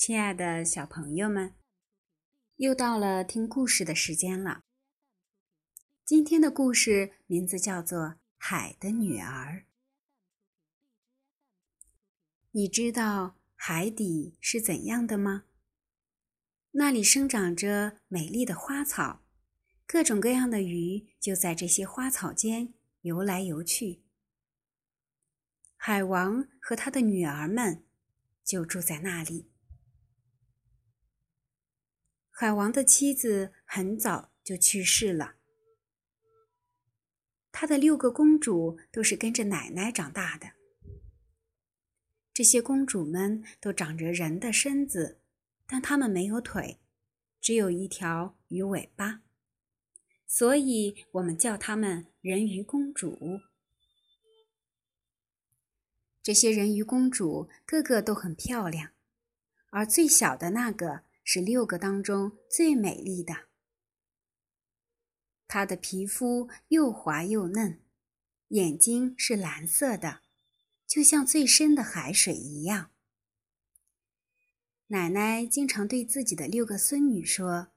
亲爱的小朋友们，又到了听故事的时间了。今天的故事名字叫做《海的女儿》。你知道海底是怎样的吗？那里生长着美丽的花草，各种各样的鱼就在这些花草间游来游去。海王和他的女儿们就住在那里。海王的妻子很早就去世了，他的六个公主都是跟着奶奶长大的。这些公主们都长着人的身子，但她们没有腿，只有一条鱼尾巴，所以我们叫她们人鱼公主。这些人鱼公主个个都很漂亮，而最小的那个。是六个当中最美丽的。她的皮肤又滑又嫩，眼睛是蓝色的，就像最深的海水一样。奶奶经常对自己的六个孙女说：“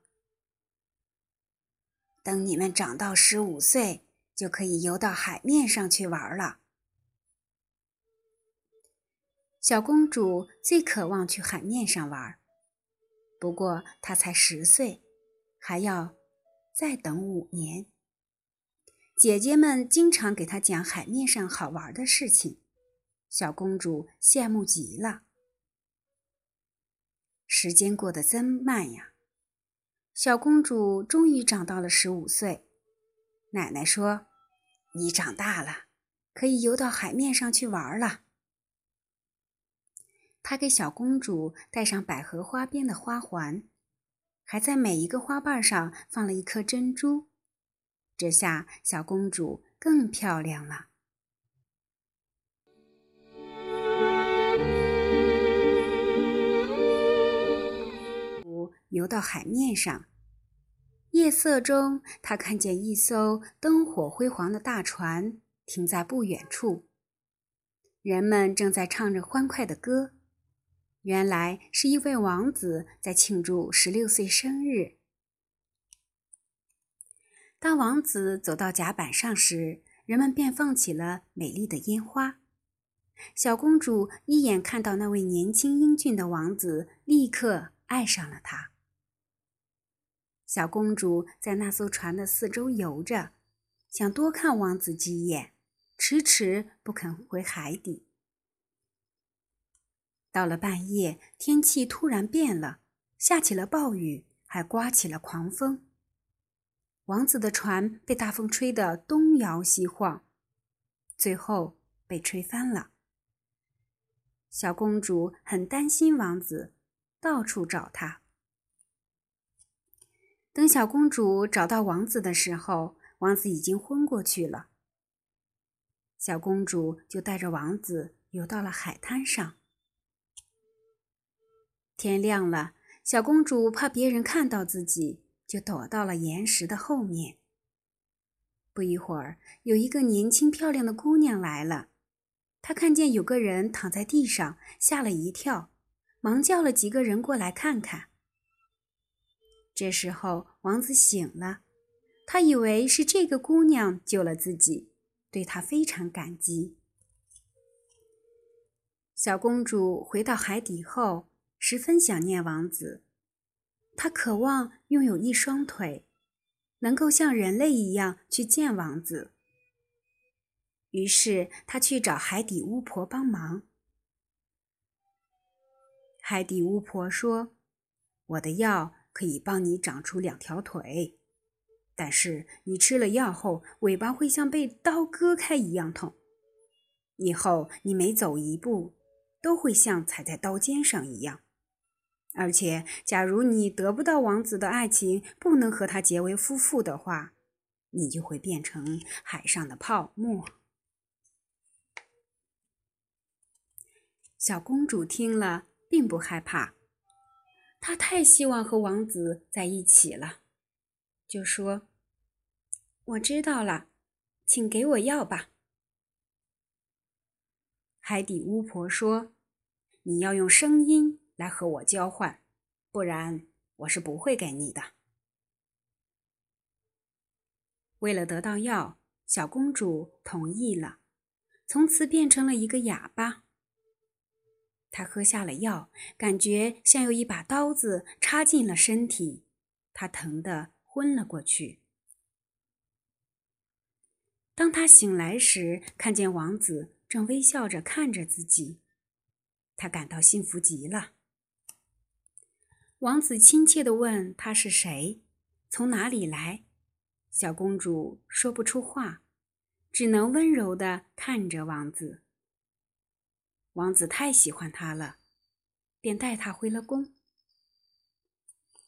等你们长到十五岁，就可以游到海面上去玩了。”小公主最渴望去海面上玩。不过他才十岁，还要再等五年。姐姐们经常给他讲海面上好玩的事情，小公主羡慕极了。时间过得真慢呀！小公主终于长到了十五岁。奶奶说：“你长大了，可以游到海面上去玩了。”他给小公主戴上百合花边的花环，还在每一个花瓣上放了一颗珍珠。这下小公主更漂亮了。游到海面上，夜色中，他看见一艘灯火辉煌的大船停在不远处，人们正在唱着欢快的歌。原来是一位王子在庆祝十六岁生日。当王子走到甲板上时，人们便放起了美丽的烟花。小公主一眼看到那位年轻英俊的王子，立刻爱上了他。小公主在那艘船的四周游着，想多看王子几眼，迟迟不肯回海底。到了半夜，天气突然变了，下起了暴雨，还刮起了狂风。王子的船被大风吹得东摇西晃，最后被吹翻了。小公主很担心王子，到处找他。等小公主找到王子的时候，王子已经昏过去了。小公主就带着王子游到了海滩上。天亮了，小公主怕别人看到自己，就躲到了岩石的后面。不一会儿，有一个年轻漂亮的姑娘来了，她看见有个人躺在地上，吓了一跳，忙叫了几个人过来看看。这时候，王子醒了，他以为是这个姑娘救了自己，对她非常感激。小公主回到海底后。十分想念王子，他渴望拥有一双腿，能够像人类一样去见王子。于是他去找海底巫婆帮忙。海底巫婆说：“我的药可以帮你长出两条腿，但是你吃了药后，尾巴会像被刀割开一样痛。以后你每走一步，都会像踩在刀尖上一样。”而且，假如你得不到王子的爱情，不能和他结为夫妇的话，你就会变成海上的泡沫。小公主听了，并不害怕，她太希望和王子在一起了，就说：“我知道了，请给我药吧。”海底巫婆说：“你要用声音。”来和我交换，不然我是不会给你的。为了得到药，小公主同意了，从此变成了一个哑巴。她喝下了药，感觉像有一把刀子插进了身体，她疼得昏了过去。当她醒来时，看见王子正微笑着看着自己，她感到幸福极了。王子亲切地问：“她是谁？从哪里来？”小公主说不出话，只能温柔地看着王子。王子太喜欢她了，便带她回了宫。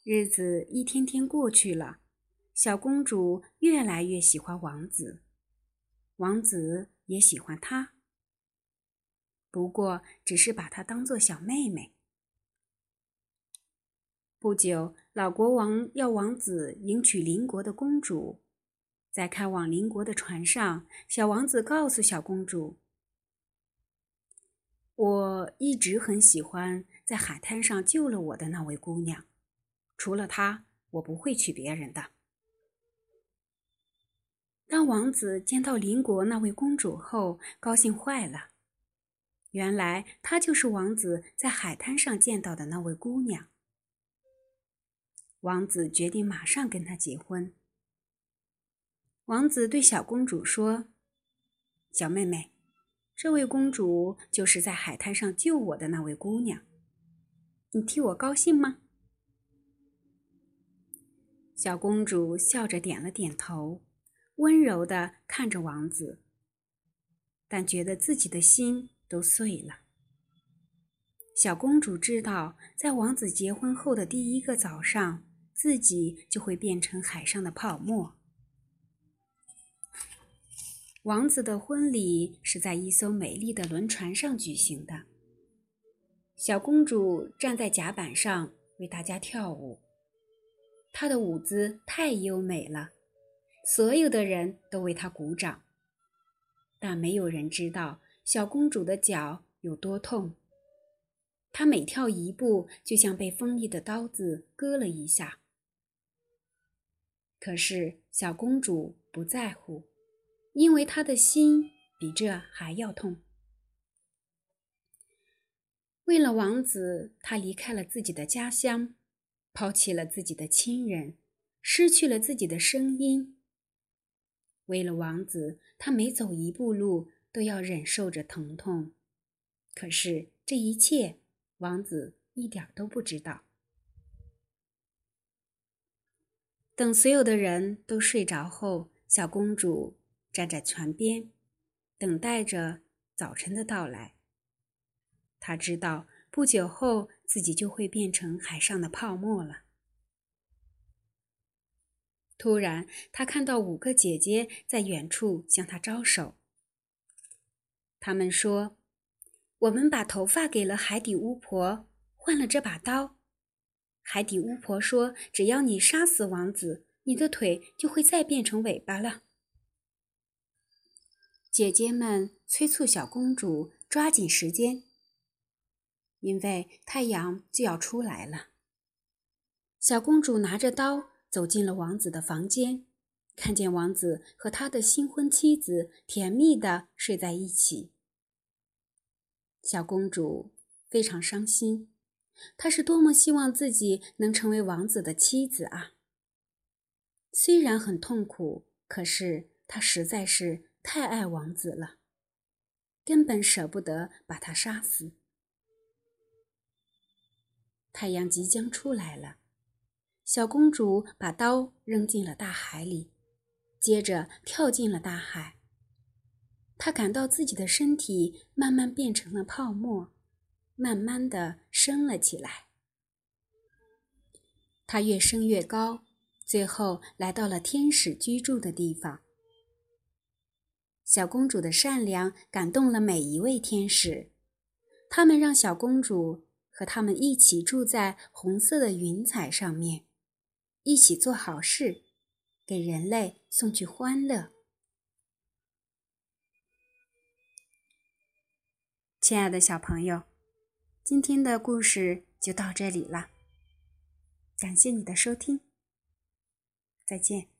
日子一天天过去了，小公主越来越喜欢王子，王子也喜欢她，不过只是把她当做小妹妹。不久，老国王要王子迎娶邻国的公主。在开往邻国的船上，小王子告诉小公主：“我一直很喜欢在海滩上救了我的那位姑娘，除了她，我不会娶别人的。”当王子见到邻国那位公主后，高兴坏了。原来她就是王子在海滩上见到的那位姑娘。王子决定马上跟她结婚。王子对小公主说：“小妹妹，这位公主就是在海滩上救我的那位姑娘，你替我高兴吗？”小公主笑着点了点头，温柔地看着王子，但觉得自己的心都碎了。小公主知道，在王子结婚后的第一个早上。自己就会变成海上的泡沫。王子的婚礼是在一艘美丽的轮船上举行的。小公主站在甲板上为大家跳舞，她的舞姿太优美了，所有的人都为她鼓掌。但没有人知道小公主的脚有多痛，她每跳一步，就像被锋利的刀子割了一下。可是小公主不在乎，因为她的心比这还要痛。为了王子，她离开了自己的家乡，抛弃了自己的亲人，失去了自己的声音。为了王子，她每走一步路都要忍受着疼痛。可是这一切，王子一点都不知道。等所有的人都睡着后，小公主站在船边，等待着早晨的到来。她知道不久后自己就会变成海上的泡沫了。突然，她看到五个姐姐在远处向她招手。他们说：“我们把头发给了海底巫婆，换了这把刀。”海底巫婆说：“只要你杀死王子，你的腿就会再变成尾巴了。”姐姐们催促小公主抓紧时间，因为太阳就要出来了。小公主拿着刀走进了王子的房间，看见王子和他的新婚妻子甜蜜的睡在一起。小公主非常伤心。她是多么希望自己能成为王子的妻子啊！虽然很痛苦，可是她实在是太爱王子了，根本舍不得把他杀死。太阳即将出来了，小公主把刀扔进了大海里，接着跳进了大海。她感到自己的身体慢慢变成了泡沫。慢慢的升了起来，它越升越高，最后来到了天使居住的地方。小公主的善良感动了每一位天使，他们让小公主和他们一起住在红色的云彩上面，一起做好事，给人类送去欢乐。亲爱的小朋友。今天的故事就到这里了。感谢你的收听，再见。